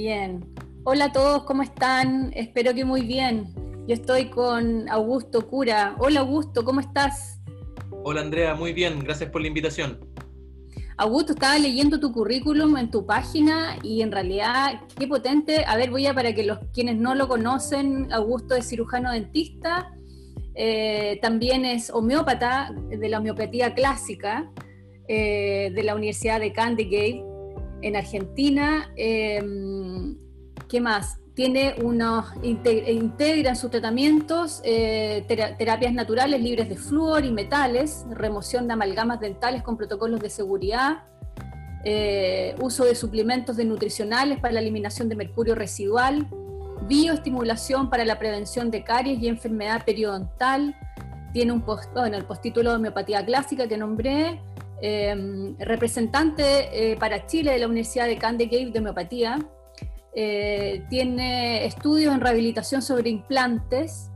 Bien. Hola a todos, ¿cómo están? Espero que muy bien. Yo estoy con Augusto Cura. Hola Augusto, ¿cómo estás? Hola Andrea, muy bien, gracias por la invitación. Augusto, estaba leyendo tu currículum en tu página y en realidad, qué potente. A ver, voy a para que los quienes no lo conocen, Augusto es cirujano dentista, eh, también es homeópata de la homeopatía clásica eh, de la Universidad de Candygate en Argentina. Em, ¿Qué más? Tiene unos, integra en sus tratamientos eh, terapias naturales libres de flúor y metales, remoción de amalgamas dentales con protocolos de seguridad, eh, uso de suplementos de nutricionales para la eliminación de mercurio residual, bioestimulación para la prevención de caries y enfermedad periodontal. Tiene un post, bueno, el postítulo de homeopatía clásica que nombré, Em, representante eh, para Chile de la Universidad de Candegate de Homeopatía. Eh, tiene estudios en rehabilitación sobre implantes,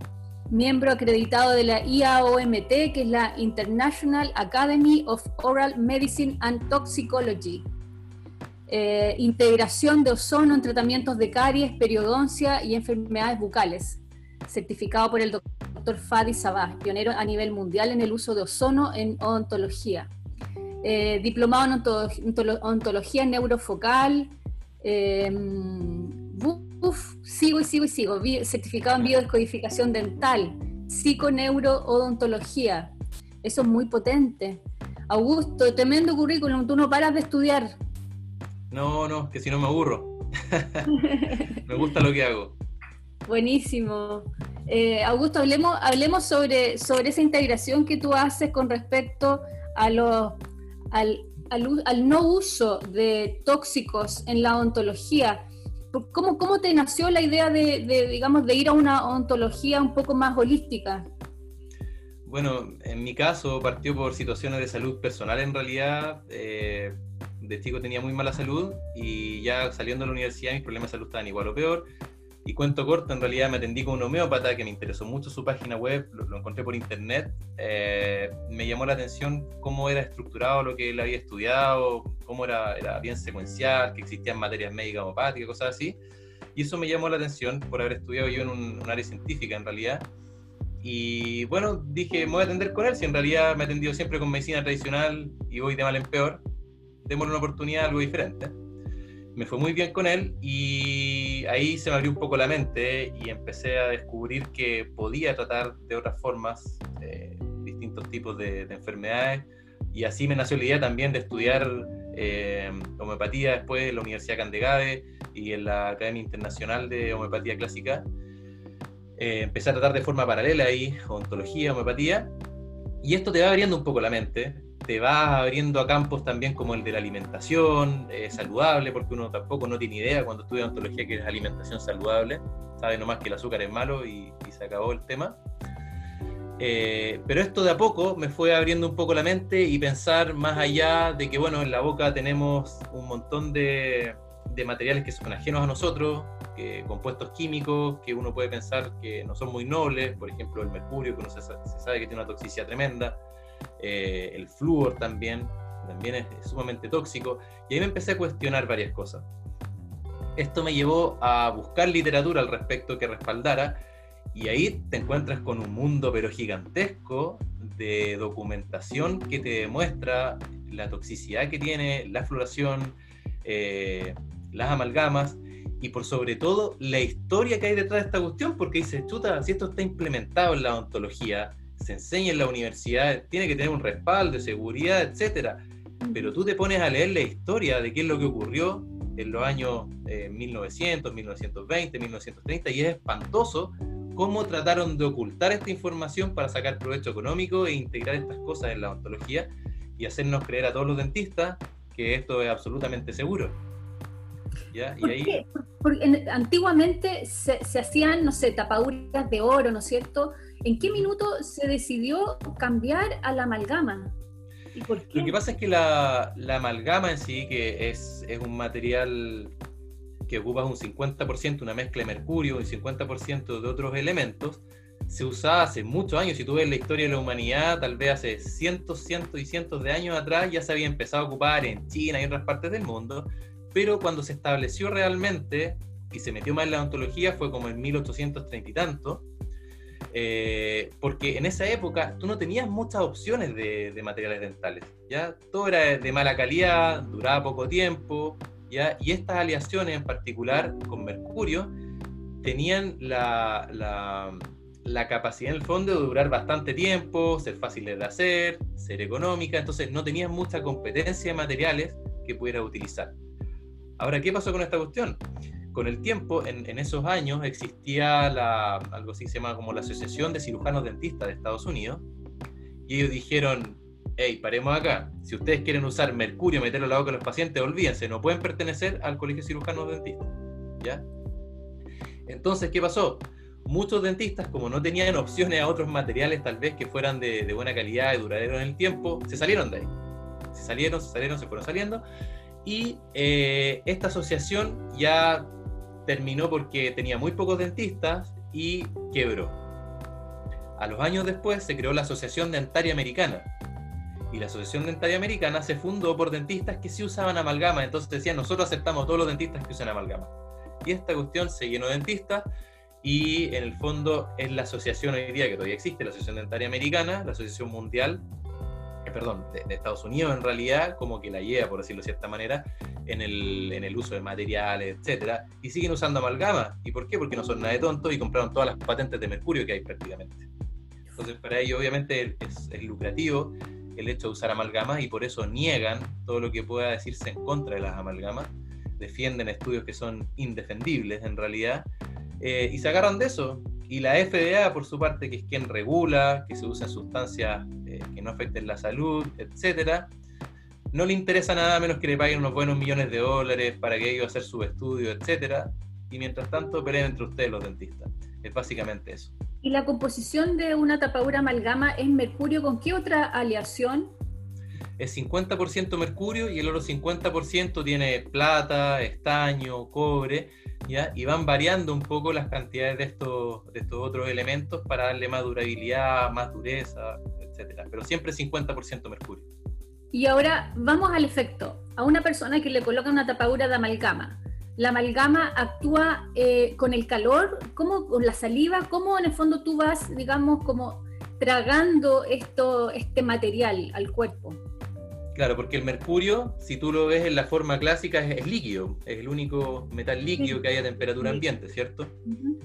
miembro acreditado de la IAOMT, que es la International Academy of Oral Medicine and Toxicology. Eh, integración de ozono en tratamientos de caries, periodoncia y enfermedades bucales, certificado por el doctor Fadi Sabah, pionero a nivel mundial en el uso de ozono en odontología. Eh, diplomado en ontología neurofocal, em, sigo y sigo y sigo, certificado en biodescodificación dental, psiconeurodontología, eso es muy potente. Augusto, tremendo currículum, tú no paras de estudiar. No, no, que si no me aburro. me gusta lo que hago. Buenísimo. Eh, Augusto, hablemos, hablemos sobre, sobre esa integración que tú haces con respecto a los al, no uso de tóxicos en la ontología. ¿Cómo, cómo te nació la idea de, digamos, de ir a una ontología un poco más holística? Bueno, en mi caso partió por situaciones de salud personal en realidad. Eh, de chico tenía muy mala salud y ya saliendo de la universidad mis problemas de salud estaban igual o peor. Y cuento corto, en realidad me atendí con un homeópata que me interesó mucho su página web, lo, encontré por internet. Eh, me llamó la atención cómo era estructurado lo que él había estudiado, cómo era, era bien secuencial, que existían materias médicas homopáticas, cosas así. Y eso me llamó la atención por haber estudiado yo en un, área científica en realidad. Y bueno, dije, me voy a atender con él, si en realidad me he atendido siempre con medicina tradicional y voy de mal en peor, démosle una oportunidad algo diferente me fue muy bien con él y ahí se me abrió un poco la mente y empecé a descubrir que podía tratar de otras formas eh, distintos tipos de, enfermedades y así me nació la idea también de estudiar eh, homeopatía después en la Universidad Candegave y en la Academia Internacional de Homeopatía Clásica. Eh, empecé a tratar de forma paralela ahí, ontología, homeopatía, y esto te va abriendo un poco la mente, te vas abriendo a campos también como el de la alimentación eh, saludable, porque uno tampoco no tiene idea cuando estudia ontología que es alimentación saludable, sabe nomás que el azúcar es malo y, se acabó el tema. Eh, pero esto de a poco me fue abriendo un poco la mente y pensar más allá de que, bueno, en la boca tenemos un montón de, de materiales que son ajenos a nosotros, que, compuestos químicos que uno puede pensar que no son muy nobles, por ejemplo el mercurio, que uno se, se sabe que tiene una toxicidad tremenda, eh, el flúor también, también es, sumamente tóxico, y ahí me empecé a cuestionar varias cosas. Esto me llevó a buscar literatura al respecto que respaldara, y ahí te encuentras con un mundo pero gigantesco de documentación que te demuestra la toxicidad que tiene la floración, eh, las amalgamas y por sobre todo la historia que hay detrás de esta cuestión, porque dices, chuta, si esto está implementado en la odontología, se enseña en la universidad, tiene que tener un respaldo, seguridad, etcétera. Pero tú te pones a leer la historia de qué es lo que ocurrió en los años 1900, 1920, 1930 y es espantoso cómo trataron de ocultar esta información para sacar provecho económico e integrar estas cosas en la odontología y hacernos creer a todos los dentistas que esto es absolutamente seguro. ¿Ya? Y ahí... Porque antiguamente se, se, hacían, no sé, tapaduras de oro, ¿no es cierto? ¿En qué minuto se decidió cambiar a la amalgama? Lo que pasa es que la, amalgama en sí, que es, es un material que ocupa un 50%, una mezcla de mercurio, un 50% de otros elementos, se usaba hace muchos años. Si tú ves la historia de la humanidad, tal vez hace cientos, cientos y cientos de años atrás ya se había empezado a ocupar en China y en otras partes del mundo, pero cuando se estableció realmente y se metió más en la odontología fue como en 1830 y tanto, eh, porque en esa época tú no tenías muchas opciones de, materiales dentales, ¿ya? Todo era de mala calidad, duraba poco tiempo, ¿ya? Y estas aleaciones en particular con mercurio tenían la, capacidad en el fondo de durar bastante tiempo, ser fáciles de hacer, ser económicas, entonces no tenías mucha competencia de materiales que pudieras utilizar. Ahora, ¿qué pasó con esta cuestión? Con el tiempo, en, esos años, existía algo así se llama como la Asociación de Cirujanos Dentistas de Estados Unidos, y ellos dijeron, hey, paremos acá, si ustedes quieren usar mercurio, meterlo en la de los pacientes, olvídense, no pueden pertenecer al Colegio de Cirujanos Dentistas, ¿ya? Entonces, ¿qué pasó? Muchos dentistas, como no tenían opciones a otros materiales tal vez que fueran de, buena calidad y duradero en el tiempo, se salieron de ahí. Se salieron, se salieron, se fueron saliendo. Y eh, esta asociación ya terminó porque tenía muy pocos dentistas y quebró. A los años después se creó la Asociación Dentaria Americana. Y la Asociación Dentaria Americana se fundó por dentistas que sí usaban amalgama. Entonces decían, nosotros aceptamos todos los dentistas que usan amalgama. Y esta cuestión se llenó de dentistas y en el fondo es la asociación hoy día que todavía existe, la Asociación Dentaria Americana, la Asociación Mundial perdón, de, Estados Unidos en realidad, como que la lleva, por decirlo de cierta manera, en el, en el uso de materiales, etcétera, y siguen usando amalgama. ¿Y por qué? Porque no son nada de tontos y compraron todas las patentes de mercurio que hay prácticamente. Entonces, para ellos, obviamente, es, lucrativo el hecho de usar amalgamas y por eso niegan todo lo que pueda decirse en contra de las amalgamas, defienden estudios que son indefendibles en realidad, eh, y se agarran de eso. Y la FDA, por su parte, que es quien regula, que se usen sustancias eh, que no afecten la salud, etcétera, no le interesa nada menos que le paguen unos buenos millones de dólares para que ellos hacer su estudio, etcétera. Y mientras tanto, peleen entre ustedes los dentistas. Es básicamente eso. ¿Y la composición de una tapadura amalgama es mercurio con qué otra aleación? Es 50% mercurio y el otro 50% tiene plata, estaño, cobre y van variando un poco las cantidades de estos, de estos otros elementos para darle más durabilidad, más dureza, etc. Pero siempre 50% mercurio. Y ahora vamos al efecto. A una persona que le coloca una tapadura de amalgama, ¿la amalgama actúa eh, con el calor? ¿Cómo, con la saliva? ¿Cómo en el fondo tú vas, digamos, como tragando esto, este material al cuerpo? Claro, porque el mercurio, si tú lo ves en la forma clásica, es, líquido, es el único metal líquido que hay a temperatura ambiente, ¿cierto?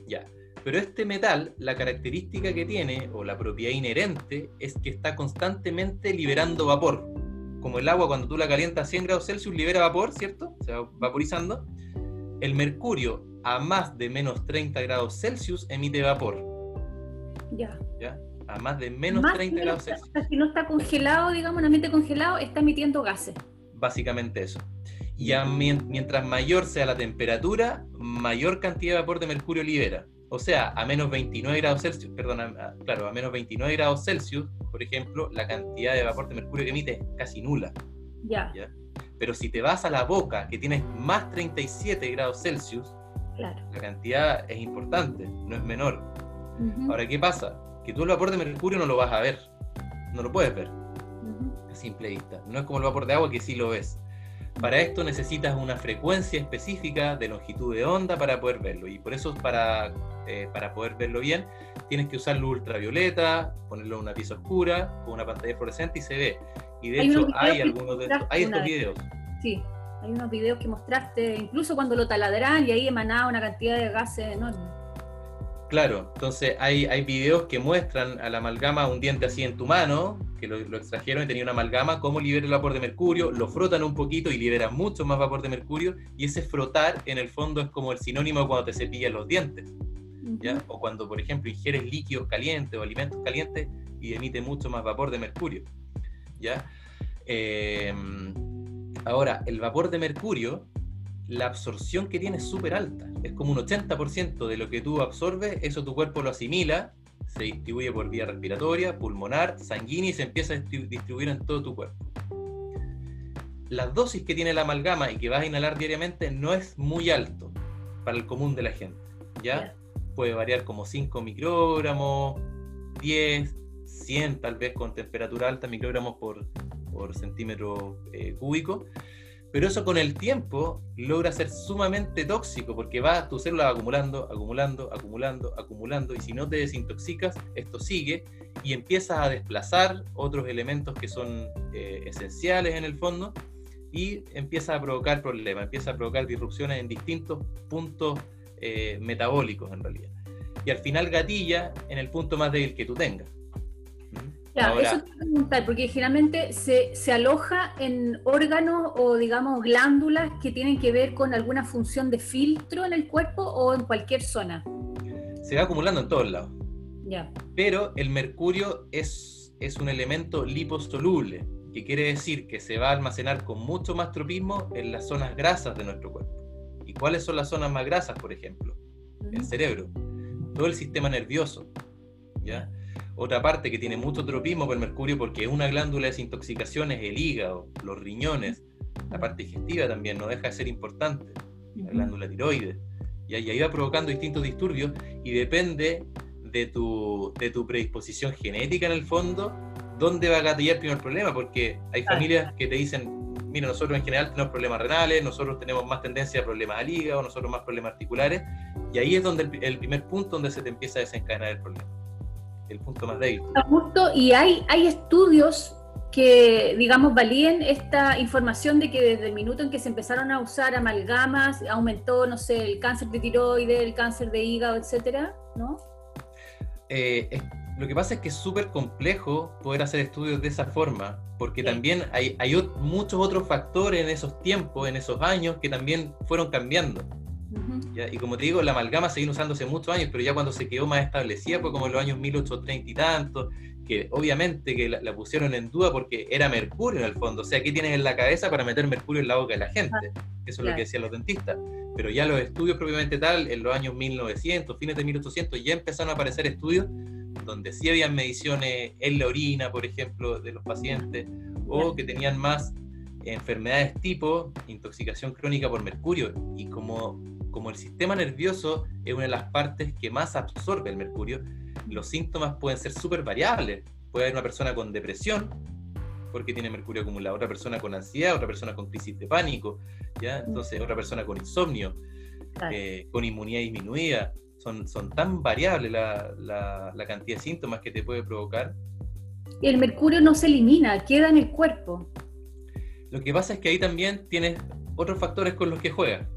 Ya. Pero este metal, la característica que tiene, o la propiedad inherente, es que está constantemente liberando vapor. Como el agua cuando tú la calientas a 100 grados Celsius libera vapor, ¿cierto? Se va vaporizando. El mercurio a más de menos 30 grados Celsius emite vapor. Ya. ¿Ya? A más de menos 30 grados Celsius. Si no está congelado, digamos, en ambiente congelado, está emitiendo gases. Básicamente eso. Y mientras mayor sea la temperatura, mayor cantidad de vapor de mercurio libera. O sea, a menos 29 grados Celsius, perdón, claro, a menos 29 grados Celsius, por ejemplo, la cantidad de vapor de mercurio que emite es casi nula. Ya. Pero si te vas a la boca, que tienes más 37 grados Celsius, claro. la cantidad es importante, no es menor. Ahora, ¿qué pasa? Que tú el vapor de mercurio no lo vas a ver, no lo puedes ver a simple vista. No es como el vapor de agua que sí lo ves. Para esto necesitas una frecuencia específica de longitud de onda para poder verlo. Y por eso, para, eh, para poder verlo bien, tienes que usar luz ultravioleta, ponerlo en una pieza oscura, con una pantalla fluorescente y se ve. Y de hecho, hay algunos de estos, hay estos videos. Sí, hay unos videos que mostraste, incluso cuando lo taladran y ahí emanaba una cantidad de gases enorme. Claro, entonces hay, hay videos que muestran a la amalgama un diente así en tu mano, que lo, extrajeron y tenía una amalgama, cómo libera el vapor de mercurio, lo frotan un poquito y libera mucho más vapor de mercurio, y ese frotar en el fondo es como el sinónimo de cuando te cepillas los dientes, ¿ya? O cuando, por ejemplo, ingieres líquidos calientes o alimentos calientes y emite mucho más vapor de mercurio, ¿ya? Em, ahora, el vapor de mercurio la absorción que tiene es súper alta. Es como un 80% de lo que tú absorbes, eso tu cuerpo lo asimila, se distribuye por vía respiratoria, pulmonar, sanguínea y se empieza a distribuir en todo tu cuerpo. La dosis que tiene la amalgama y que vas a inhalar diariamente no es muy alto para el común de la gente. ¿ya? Puede variar como 5 microgramos, 10, 100 tal vez con temperatura alta, microgramos por, por centímetro eh, cúbico Pero eso con el tiempo logra ser sumamente tóxico porque va tu célula acumulando, acumulando, acumulando, acumulando y si no te desintoxicas, esto sigue y empiezas a desplazar otros elementos que son eh, esenciales en el fondo y empieza a provocar problemas, empieza a provocar disrupciones en distintos puntos eh, metabólicos en realidad. Y al final gatilla en el punto más débil que tú tengas. Claro, eso te voy a preguntar, porque generalmente se, se, aloja en órganos o, digamos, glándulas que tienen que ver con alguna función de filtro en el cuerpo o en cualquier zona. Se va acumulando en todos lados. Ya. Pero el mercurio es, es un elemento liposoluble, que quiere decir que se va a almacenar con mucho más tropismo en las zonas grasas de nuestro cuerpo. ¿Y cuáles son las zonas más grasas, por ejemplo? El cerebro, todo el sistema nervioso. ¿ya? Otra parte que tiene mucho tropismo por el mercurio porque es una glándula de desintoxicación es el hígado, los riñones, la parte digestiva también no deja de ser importante, la glándula tiroides. Y ahí va provocando distintos disturbios y depende de tu, de tu predisposición genética en el fondo, dónde va a gatillar el primer problema, porque hay familias que te dicen, mira, nosotros en general tenemos problemas renales, nosotros tenemos más tendencia a problemas al hígado, nosotros más problemas articulares, y ahí es donde el, el primer punto donde se te empieza a desencadenar el problema el punto más débil. y hay, hay estudios que, digamos, valían esta información de que desde el minuto en que se empezaron a usar amalgamas, aumentó, no sé, el cáncer de tiroides, el cáncer de hígado, etcétera, ¿no? Eh, lo que pasa es que es súper complejo poder hacer estudios de esa forma, porque también hay, hay muchos otros factores en esos tiempos, en esos años, que también fueron cambiando. Y como te digo, la amalgama se vino usando hace muchos años, pero ya cuando se quedó más establecida fue como en los años 1830 y tanto, que obviamente que la, pusieron en duda porque era mercurio en el fondo. O sea, ¿qué tienes en la cabeza para meter mercurio en la boca de la gente? Eso es lo que decían los dentistas. Pero ya los estudios propiamente tal, en los años 1900, fines de 1800, ya empezaron a aparecer estudios donde sí habían mediciones en la orina, por ejemplo, de los pacientes, o que tenían más enfermedades tipo intoxicación crónica por mercurio. Y como como el sistema nervioso es una de las partes que más absorbe el mercurio, los síntomas pueden ser súper variables. Puede haber una persona con depresión, porque tiene mercurio acumulado, otra persona con ansiedad, otra persona con crisis de pánico, ¿ya? Entonces, otra persona con insomnio, eh, con inmunidad disminuida. Son, son tan variables la, la, la, cantidad de síntomas que te puede provocar. El mercurio no se elimina, queda en el cuerpo. Lo que pasa es que ahí también tienes otros factores con los que juegas.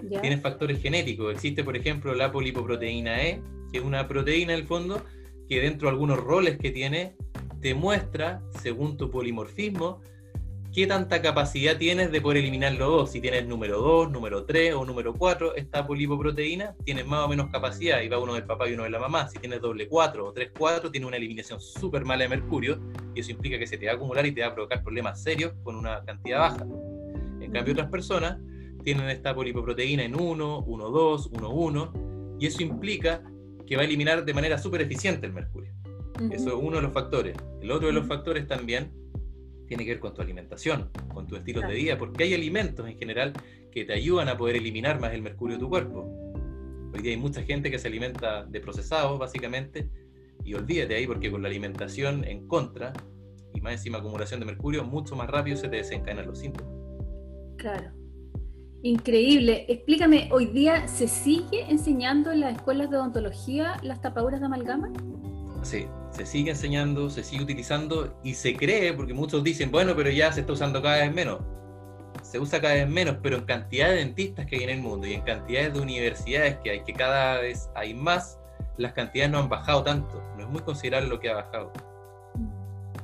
Tienes factores genéticos. Existe, por ejemplo, la polipoproteína E, que es una proteína en el fondo que dentro de algunos roles que tiene, te muestra, según tu polimorfismo, qué tanta capacidad tienes de poder eliminar los dos. Si tienes número 2, número 3 o número 4, esta polipoproteína, tienes más o menos capacidad, y va uno del papá y uno de la mamá. Si tienes doble 4 o 3 4, tiene una eliminación súper mala de mercurio, y eso implica que se te va a acumular y te va a provocar problemas serios con una cantidad baja. En cambio, otras personas tienen esta polipoproteína en 1, 1, 2, 1, 1, y eso implica que va a eliminar de manera súper eficiente el mercurio. Eso es uno de los factores. El otro de los factores también tiene que ver con tu alimentación, con tu estilo de vida, porque hay alimentos en general que te ayudan a poder eliminar más el mercurio de tu cuerpo. Hoy día hay mucha gente que se alimenta de procesados, básicamente, y olvídate ahí porque con la alimentación en contra y más encima acumulación de mercurio, mucho más rápido se te desencadenan los síntomas. Claro. Increíble. Explícame, ¿hoy día se sigue enseñando en las escuelas de odontología las tapaduras de amalgama? Sí, se sigue enseñando, se sigue utilizando y se cree, porque muchos dicen, bueno, pero ya se está usando cada vez menos. Se usa cada vez menos, pero en cantidad de dentistas que hay en el mundo y en cantidades de universidades que hay, que cada vez hay más, las cantidades no han bajado tanto. No es muy considerable lo que ha bajado.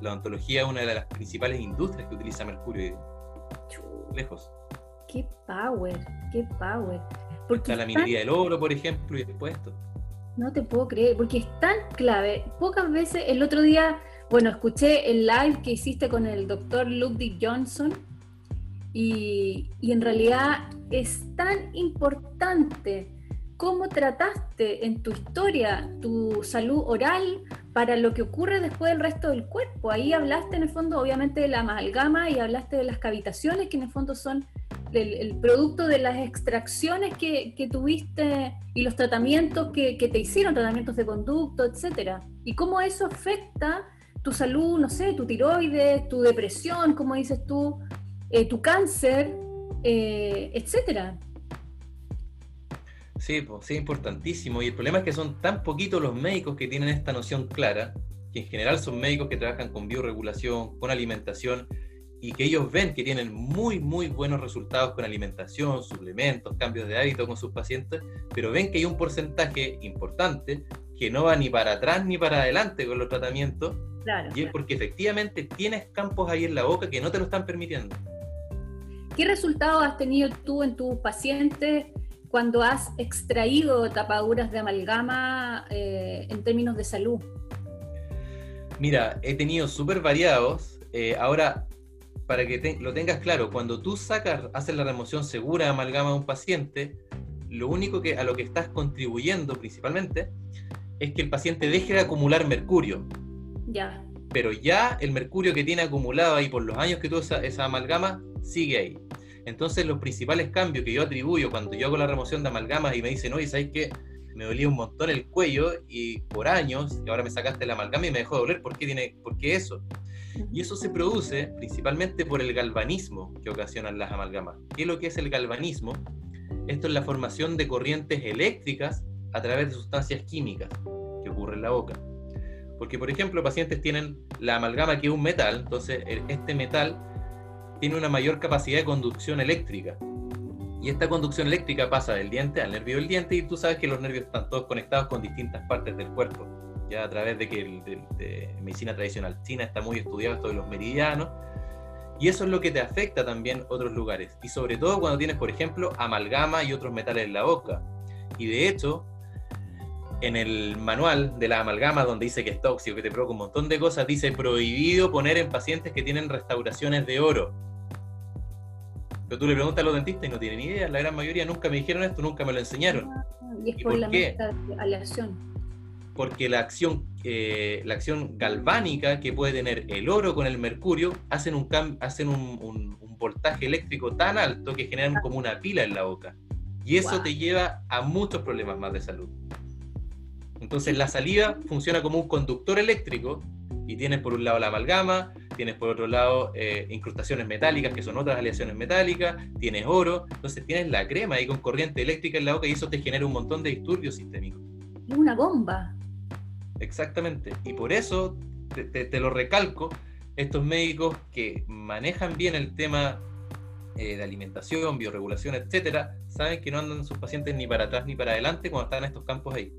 La odontología es una de las principales industrias que utiliza mercurio. Lejos qué power, qué power. Porque Está la minería del oro, por ejemplo, y después esto. No te puedo creer, porque es tan clave. Pocas veces, el otro día, bueno, escuché el live que hiciste con el doctor Ludwig Johnson y, y en realidad es tan importante cómo trataste en tu historia tu salud oral para lo que ocurre después del resto del cuerpo. Ahí hablaste en el fondo obviamente de la amalgama y hablaste de las cavitaciones que en el fondo son el, producto de las extracciones que, tuviste y los tratamientos que, te hicieron, tratamientos de conducto, etcétera. Y cómo eso afecta tu salud, no sé, tu tiroides, tu depresión, como dices tú, eh, tu cáncer, eh, etcétera. Sí, sí, importantísimo. Y el problema es que son tan poquitos los médicos que tienen esta noción clara, que en general son médicos que trabajan con bioregulación, con alimentación, y que ellos ven que tienen muy, muy buenos resultados con alimentación, suplementos, cambios de hábito con sus pacientes, pero ven que hay un porcentaje importante que no va ni para atrás ni para adelante con los tratamientos, y es porque efectivamente tienes campos ahí en la boca que no te lo están permitiendo. ¿Qué resultados has tenido tú en tus pacientes cuando has extraído tapaduras de amalgama eh, en términos de salud? Mira, he tenido súper variados. Eh, ahora, para que lo tengas claro, cuando tú sacas, haces la remoción segura de amalgama de un paciente, lo único que a lo que estás contribuyendo principalmente es que el paciente deje de acumular mercurio. Ya. Pero ya el mercurio que tiene acumulado ahí por los años que tuvo esa, esa amalgama sigue ahí. Entonces los principales cambios que yo atribuyo cuando yo hago la remoción de amalgamas y me dicen, oye, ¿sabes qué? Me dolía un montón el cuello y por años, y ahora me sacaste la amalgama y me dejó de doler, ¿por qué, tiene, ¿por qué eso? Y eso se produce principalmente por el galvanismo que ocasionan las amalgamas. ¿Qué es lo que es el galvanismo? Esto es la formación de corrientes eléctricas a través de sustancias químicas que ocurre en la boca. Porque, por ejemplo, pacientes tienen la amalgama que es un metal, entonces este metal tiene una mayor capacidad de conducción eléctrica. Y esta conducción eléctrica pasa del diente al nervio del diente y tú sabes que los nervios están todos conectados con distintas partes del cuerpo. Ya a través de que el, de, medicina tradicional china está muy estudiado esto de los meridianos. Y eso es lo que te afecta también otros lugares. Y sobre todo cuando tienes, por ejemplo, amalgama y otros metales en la boca. Y de hecho, en el manual de la amalgama, donde dice que es tóxico, que te provoca un montón de cosas, dice prohibido poner en pacientes que tienen restauraciones de oro. Pero tú le preguntas a los dentistas y no tienen ni idea, la gran mayoría nunca me dijeron esto, nunca me lo enseñaron. Y es por, la qué? aleación. Porque la acción, eh, la acción galvánica que puede tener el oro con el mercurio hacen un, hacen un, voltaje eléctrico tan alto que generan como una pila en la boca. Y eso te lleva a muchos problemas más de salud. Entonces la saliva funciona como un conductor eléctrico y tienes por un lado la amalgama, tienes por otro lado eh, incrustaciones metálicas, que son otras aleaciones metálicas, tienes oro, entonces tienes la crema ahí con corriente eléctrica en la boca y eso te genera un montón de disturbios sistémicos. Es una bomba. Exactamente, y por eso te, lo recalco, estos médicos que manejan bien el tema eh, de alimentación, bioregulación, etcétera, saben que no andan sus pacientes ni para atrás ni para adelante cuando están en estos campos ahí.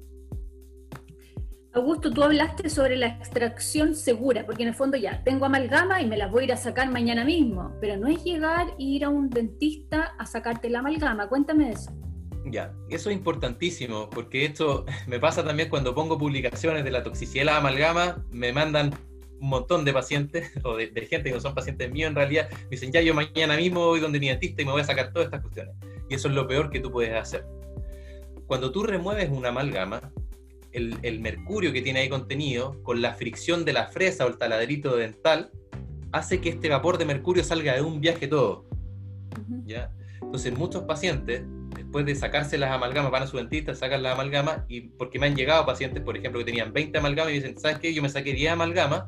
Augusto, tú hablaste sobre la extracción segura, porque en el fondo ya tengo amalgama y me las voy a ir a sacar mañana mismo, pero no es llegar e ir a un dentista a sacarte la amalgama. Cuéntame eso. Ya, eso es importantísimo, porque esto me pasa también cuando pongo publicaciones de la toxicidad de la amalgama, me mandan un montón de pacientes o de, gente que no son pacientes míos en realidad, me dicen, ya yo mañana mismo voy donde mi dentista y me voy a sacar todas estas cuestiones. Y eso es lo peor que tú puedes hacer. Cuando tú remueves una amalgama, el, mercurio que tiene ahí contenido, con la fricción de la fresa o el taladrito dental, hace que este vapor de mercurio salga de un viaje todo. ¿ya? Entonces muchos pacientes, después de sacarse las amalgamas, van a su dentista, sacan las amalgamas, y porque me han llegado pacientes, por ejemplo, que tenían 20 amalgamas y dicen, ¿sabes qué? Yo me saqué 10 amalgamas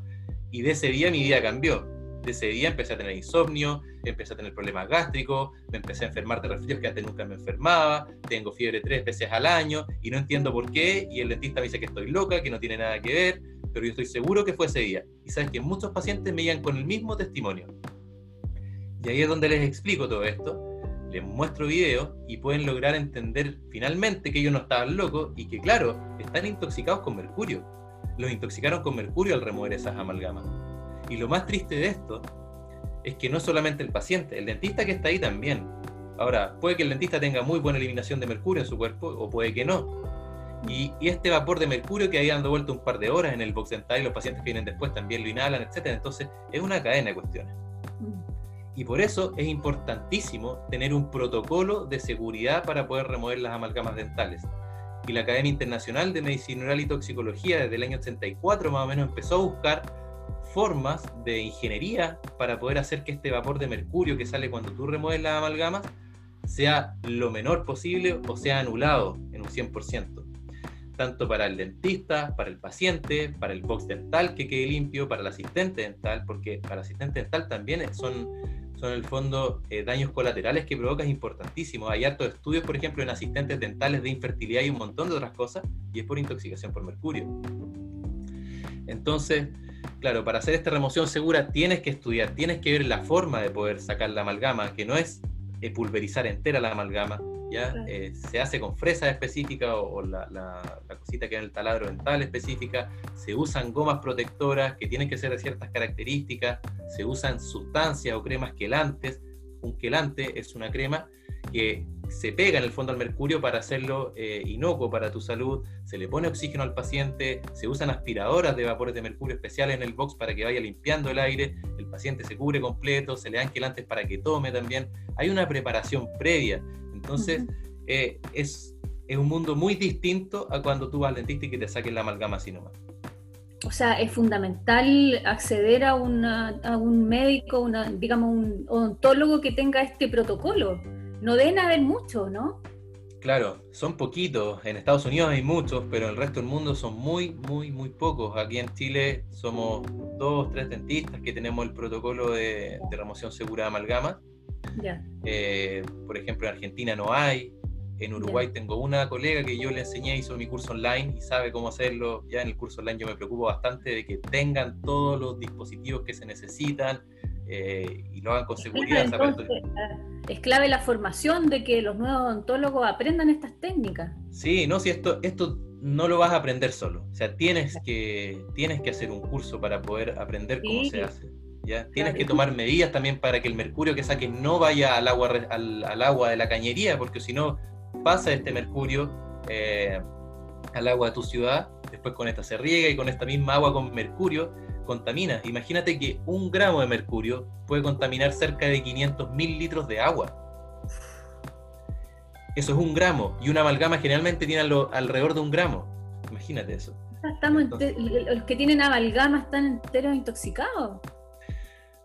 y de ese día mi vida cambió de ese día empecé a tener insomnio, empecé a tener problemas gástricos, me empecé a enfermar de resfriados que antes nunca me enfermaba, tengo fiebre tres veces al año y no entiendo por qué y el dentista me dice que estoy loca, que no tiene nada que ver, pero yo estoy seguro que fue ese día. Y sabes que muchos pacientes me llegan con el mismo testimonio. Y ahí es donde les explico todo esto, les muestro videos y pueden lograr entender finalmente que ellos no estaban locos y que claro, están intoxicados con mercurio. Los intoxicaron con mercurio al remover esas amalgamas. Y lo más triste de esto es que no solamente el paciente, el dentista que está ahí también. Ahora, puede que el dentista tenga muy buena eliminación de mercurio en su cuerpo o puede que no. Y, este vapor de mercurio que ahí dando vuelta un par de horas en el box dental y los pacientes que vienen después también lo inhalan, etc. Entonces, es una cadena de cuestiones. Y por eso es importantísimo tener un protocolo de seguridad para poder remover las amalgamas dentales. Y la Academia Internacional de Medicina Oral y Toxicología desde el año 84 más o menos empezó a buscar formas de ingeniería para poder hacer que este vapor de mercurio que sale cuando tú remueves las amalgamas sea lo menor posible o sea anulado en un 100%. Tanto para el dentista, para el paciente, para el box dental que quede limpio, para el asistente dental, porque para el asistente dental también son, en el fondo eh, daños colaterales que provocas importantísimos. Hay hartos estudios, por ejemplo, en asistentes dentales de infertilidad y un montón de otras cosas, y es por intoxicación por mercurio. Entonces, claro, para hacer esta remoción segura tienes que estudiar, tienes que ver la forma de poder sacar la amalgama, que no es eh, pulverizar entera la amalgama, ¿ya? Eh, se hace con fresa específica o, la, la, cosita que en el taladro dental específica, se usan gomas protectoras que tienen que ser de ciertas características, se usan sustancias o cremas quelantes, un quelante es una crema que se pega en el fondo al mercurio para hacerlo eh, inocuo para tu salud, se le pone oxígeno al paciente, se usan aspiradoras de vapores de mercurio especiales en el box para que vaya limpiando el aire, el paciente se cubre completo, se le dan quelantes para que tome también. Hay una preparación previa, entonces eh, es, es, un mundo muy distinto a cuando tú vas al dentista y que te saquen la amalgama así nomás. O sea, es fundamental acceder a, a un médico, una, digamos, un odontólogo que tenga este protocolo no deben haber muchos, ¿no? Claro, son poquitos. En Estados Unidos hay muchos, pero en el resto del mundo son muy, muy, muy pocos. Aquí en Chile somos dos, tres dentistas que tenemos el protocolo de, remoción segura de amalgama. Eh, por ejemplo, en Argentina no hay. En Uruguay tengo una colega que yo le enseñé, hizo mi curso online y sabe cómo hacerlo. Ya en el curso online yo me preocupo bastante de que tengan todos los dispositivos que se necesitan, eh, y lo hagan con seguridad. es clave la formación de que los nuevos odontólogos aprendan estas técnicas. Sí, no, si esto, esto no lo vas a aprender solo. O sea, tienes que, tienes que hacer un curso para poder aprender cómo se hace. ¿Ya? Tienes que tomar medidas también para que el mercurio que saques no vaya al agua, al, agua de la cañería, porque si no pasa este mercurio eh, al agua de tu ciudad, después con esta se riega y con esta misma agua con mercurio contamina. Imagínate que un gramo de mercurio puede contaminar cerca de 500 mil litros de agua. Eso es un gramo. Y una amalgama generalmente tiene alrededor de un gramo. Imagínate eso. Estamos los que tienen amalgama están enteros intoxicados.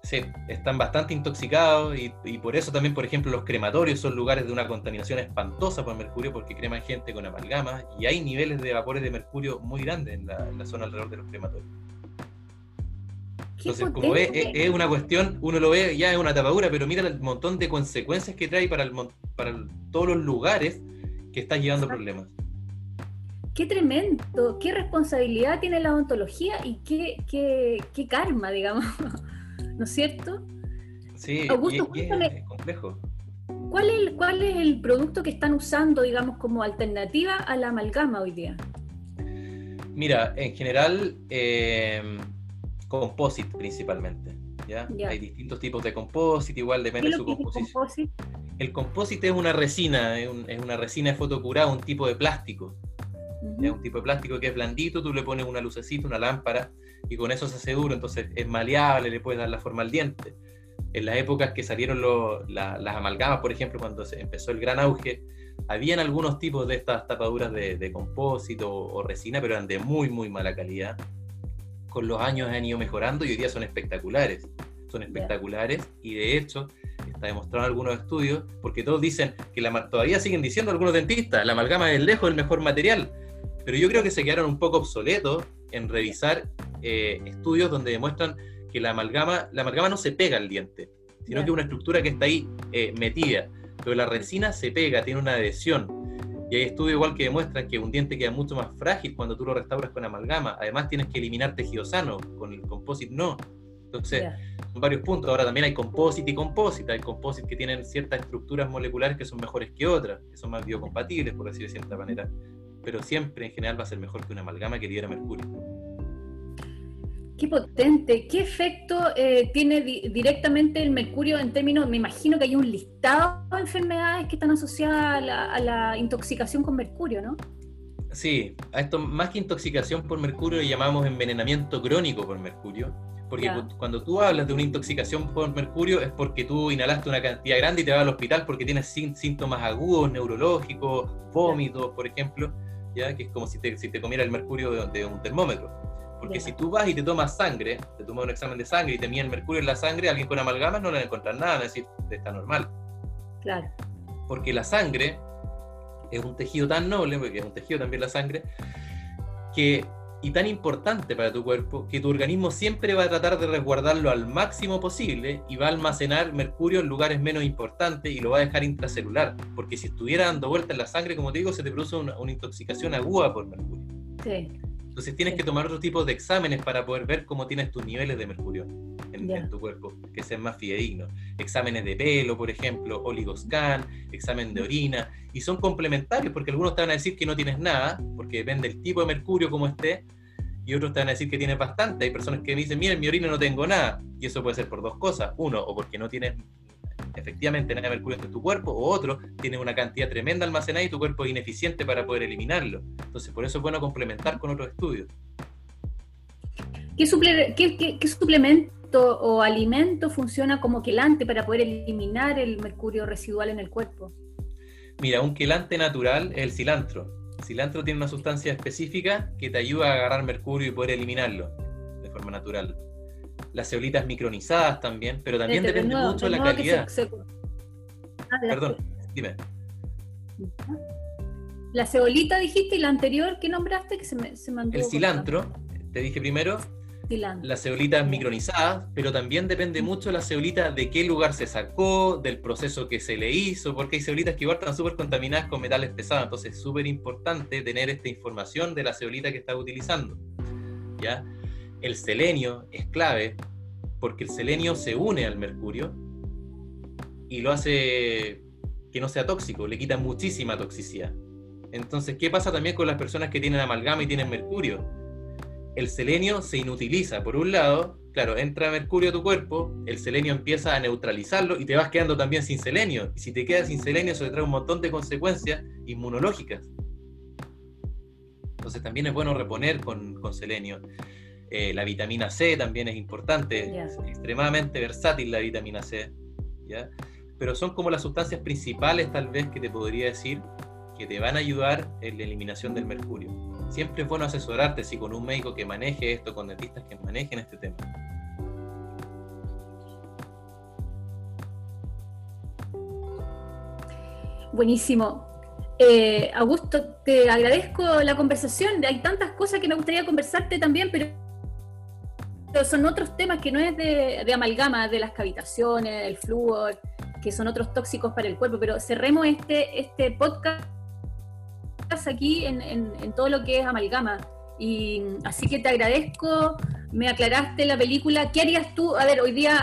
Sí, están bastante intoxicados y, por eso también, por ejemplo, los crematorios son lugares de una contaminación espantosa por mercurio porque creman gente con amalgama y hay niveles de vapores de mercurio muy grandes en la, en la zona alrededor de los crematorios. Entonces, como ve, es, una cuestión, uno lo ve ya es una tapadura, pero mira el montón de consecuencias que trae para, el, para todos los lugares que están llevando problemas. Qué tremendo, qué responsabilidad tiene la odontología y qué, qué, karma, digamos, ¿no es cierto? Sí, Augusto, es complejo. ¿Cuál es, ¿Cuál es el producto que están usando, digamos, como alternativa a la amalgama hoy día? Mira, en general, eh, composite principalmente. ¿ya? Hay distintos tipos de composite, igual depende de su composición. El composite es una resina, es, una resina fotocurada, un tipo de plástico. Un tipo de plástico que es blandito, tú le pones una lucecita, una lámpara, y con eso se hace duro, entonces es maleable, le puedes dar la forma al diente. En las épocas que salieron las amalgamas, por ejemplo, cuando se empezó el gran auge, habían algunos tipos de estas tapaduras de, de compósito o, resina, pero eran de muy, muy mala calidad con los años han ido mejorando y hoy día son espectaculares. Son espectaculares y de hecho está demostrado en algunos estudios, porque todos dicen que la, todavía siguen diciendo algunos dentistas, la amalgama es lejos el mejor material, pero yo creo que se quedaron un poco obsoletos en revisar eh, estudios donde demuestran que la amalgama, la amalgama no se pega al diente, sino que es una estructura que está ahí eh, metida, pero la resina se pega, tiene una adhesión, y hay estudios igual que demuestran que un diente queda mucho más frágil cuando tú lo restauras con amalgama. Además tienes que eliminar tejido sano, con el composite no. Entonces, son varios puntos. Ahora también hay composite y composite. Hay composite que tienen ciertas estructuras moleculares que son mejores que otras, que son más biocompatibles, por decir de cierta manera. Pero siempre en general va a ser mejor que una amalgama que libera mercurio. Qué potente, qué efecto eh, tiene directamente el mercurio en términos, me imagino que hay un listado de enfermedades que están asociadas a la, intoxicación con mercurio, ¿no? Sí, a esto más que intoxicación por mercurio llamamos envenenamiento crónico por mercurio, porque cuando tú hablas de una intoxicación por mercurio es porque tú inhalaste una cantidad grande y te vas al hospital porque tienes síntomas agudos, neurológicos, vómitos, por ejemplo, ya que es como si te, si te comiera el mercurio de un termómetro. Porque si tú vas y te tomas sangre, te tomas un examen de sangre y te miden el mercurio en la sangre, alguien con amalgamas no le va a encontrar nada, es decir, está normal. Claro. Porque la sangre es un tejido tan noble, porque es un tejido también la sangre, que y tan importante para tu cuerpo que tu organismo siempre va a tratar de resguardarlo al máximo posible y va a almacenar mercurio en lugares menos importantes y lo va a dejar intracelular, porque si estuviera dando vuelta en la sangre, como te digo, se te produce una, una intoxicación aguda por mercurio. Sí. Entonces tienes que tomar otro tipo de exámenes para poder ver cómo tienes tus niveles de mercurio en, tu cuerpo, que sean más fidedignos. Exámenes de pelo, por ejemplo, oligoscan, examen de orina, y son complementarios porque algunos te van a decir que no tienes nada, porque depende del tipo de mercurio como esté, y otros te van a decir que tienes bastante. Hay personas que me dicen, mira, en mi orina no tengo nada, y eso puede ser por dos cosas. Uno, o porque no tienes efectivamente nada de mercurio en tu cuerpo, o otro, tiene una cantidad tremenda almacenada y tu cuerpo es ineficiente para poder eliminarlo. Entonces, por eso es bueno complementar con otros estudios. ¿Qué, suplemento o alimento funciona como quelante para poder eliminar el mercurio residual en el cuerpo? Mira, un quelante natural es el cilantro. El cilantro tiene una sustancia específica que te ayuda a agarrar mercurio y poder eliminarlo de forma natural las ceolitas micronizadas también, pero también depende mucho de la calidad. Ah, Perdón, dime. La ceolita dijiste y la anterior que nombraste que se me, se El cilantro, te dije primero. Cilantro. Las ceolitas micronizadas, pero también depende mucho la ceolita de qué lugar se sacó, del proceso que se le hizo, porque hay ceolitas que igual están súper contaminadas con metales pesados, entonces es súper importante tener esta información de la ceolita que estás utilizando. ¿Ya? El selenio es clave porque el selenio se une al mercurio y lo hace que no sea tóxico, le quita muchísima toxicidad. Entonces, ¿qué pasa también con las personas que tienen amalgama y tienen mercurio? El selenio se inutiliza. Por un lado, claro, entra mercurio a tu cuerpo, el selenio empieza a neutralizarlo y te vas quedando también sin selenio. Y si te quedas sin selenio, eso te trae un montón de consecuencias inmunológicas. Entonces también es bueno reponer con, con selenio. Eh, la vitamina C también es importante, es extremadamente versátil la vitamina C, ¿ya? pero son como las sustancias principales tal vez que te podría decir que te van a ayudar en la eliminación del mercurio. Siempre es bueno asesorarte si con un médico que maneje esto, con dentistas que manejen este tema. Buenísimo. Eh, Augusto, te agradezco la conversación. Hay tantas cosas que me gustaría conversarte también, pero son otros temas que no es de, amalgama, de las cavitaciones, el flúor, que son otros tóxicos para el cuerpo, pero cerremos este, este podcast aquí en, todo lo que es amalgama. Y así que te agradezco, me aclaraste la película. ¿Qué harías tú? A ver, hoy día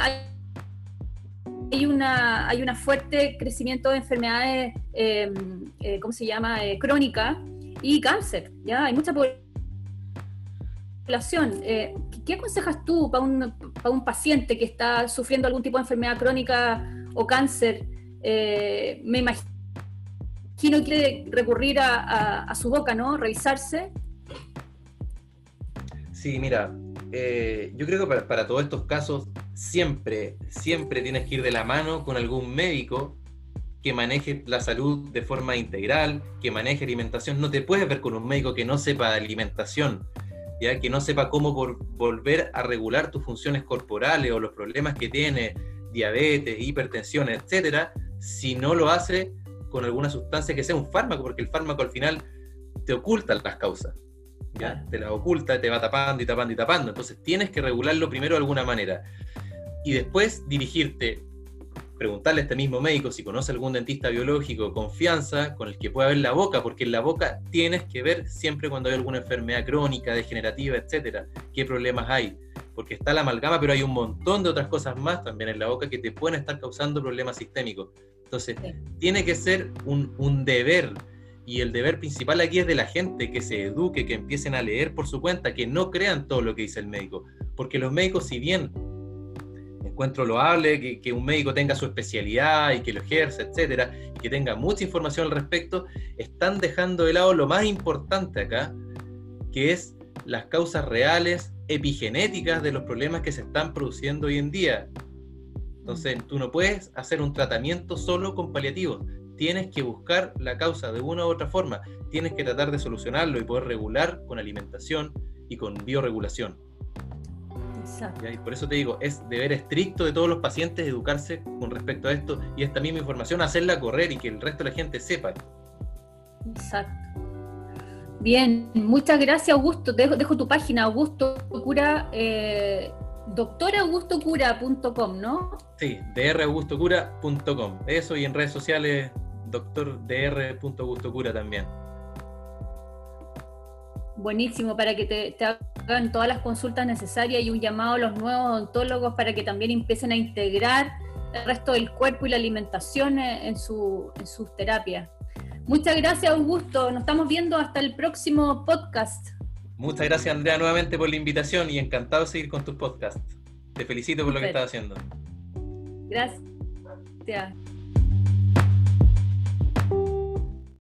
hay, una, hay una fuerte crecimiento de enfermedades, em, eh, ¿cómo se llama? Eh, crónica y cáncer. ¿ya? Hay mucha población eh, ¿Qué aconsejas tú para un, paciente que está sufriendo algún tipo de enfermedad crónica o cáncer? Eh, me imagino que quiere recurrir a, su boca, ¿no? Revisarse. Sí, mira, eh, yo creo que para, para, todos estos casos siempre, siempre tienes que ir de la mano con algún médico que maneje la salud de forma integral, que maneje alimentación. No te puedes ver con un médico que no sepa de alimentación ¿ya? que no sepa cómo volver a regular tus funciones corporales o los problemas que tiene, diabetes, hipertensión, etcétera, si no lo hace con alguna sustancia que sea un fármaco, porque el fármaco al final te oculta las causas. ¿ya? Te las oculta, te va tapando y tapando y tapando. Entonces tienes que regularlo primero de alguna manera. Y después dirigirte preguntarle a este mismo médico si conoce algún dentista biológico, confianza, con el que pueda ver la boca, porque en la boca tienes que ver siempre cuando hay alguna enfermedad crónica, degenerativa, etcétera, qué problemas hay. Porque está la amalgama, pero hay un montón de otras cosas más también en la boca que te pueden estar causando problemas sistémicos. Entonces, tiene que ser un, un deber y el deber principal aquí es de la gente que se eduque, que empiecen a leer por su cuenta, que no crean todo lo que dice el médico. Porque los médicos, si bien encuentro loable que, que, un médico tenga su especialidad y que lo ejerza, etcétera, y que tenga mucha información al respecto, están dejando de lado lo más importante acá, que es las causas reales epigenéticas de los problemas que se están produciendo hoy en día. Entonces, tú no puedes hacer un tratamiento solo con paliativos. Tienes que buscar la causa de una u otra forma. Tienes que tratar de solucionarlo y poder regular con alimentación y con bioregulación. Y por eso te digo, es deber estricto de todos los pacientes educarse con respecto a esto y esta misma información hacerla correr y que el resto de la gente sepa. Exacto. Bien, muchas gracias Augusto. Dejo, dejo tu página, Augusto Cura, eh, doctoraugustocura.com, ¿no? Sí, draugustocura.com. Eso y en redes sociales, doctordr.augustocura también. Buenísimo, para que te, hagan todas las consultas necesarias y un llamado a los nuevos odontólogos para que también empiecen a integrar el resto del cuerpo y la alimentación en, su, en sus terapias. Muchas gracias, Augusto. Nos estamos viendo hasta el próximo podcast. Muchas gracias, Andrea, nuevamente por la invitación y encantado de seguir con tus podcasts. Te felicito por lo que estás haciendo. Gracias.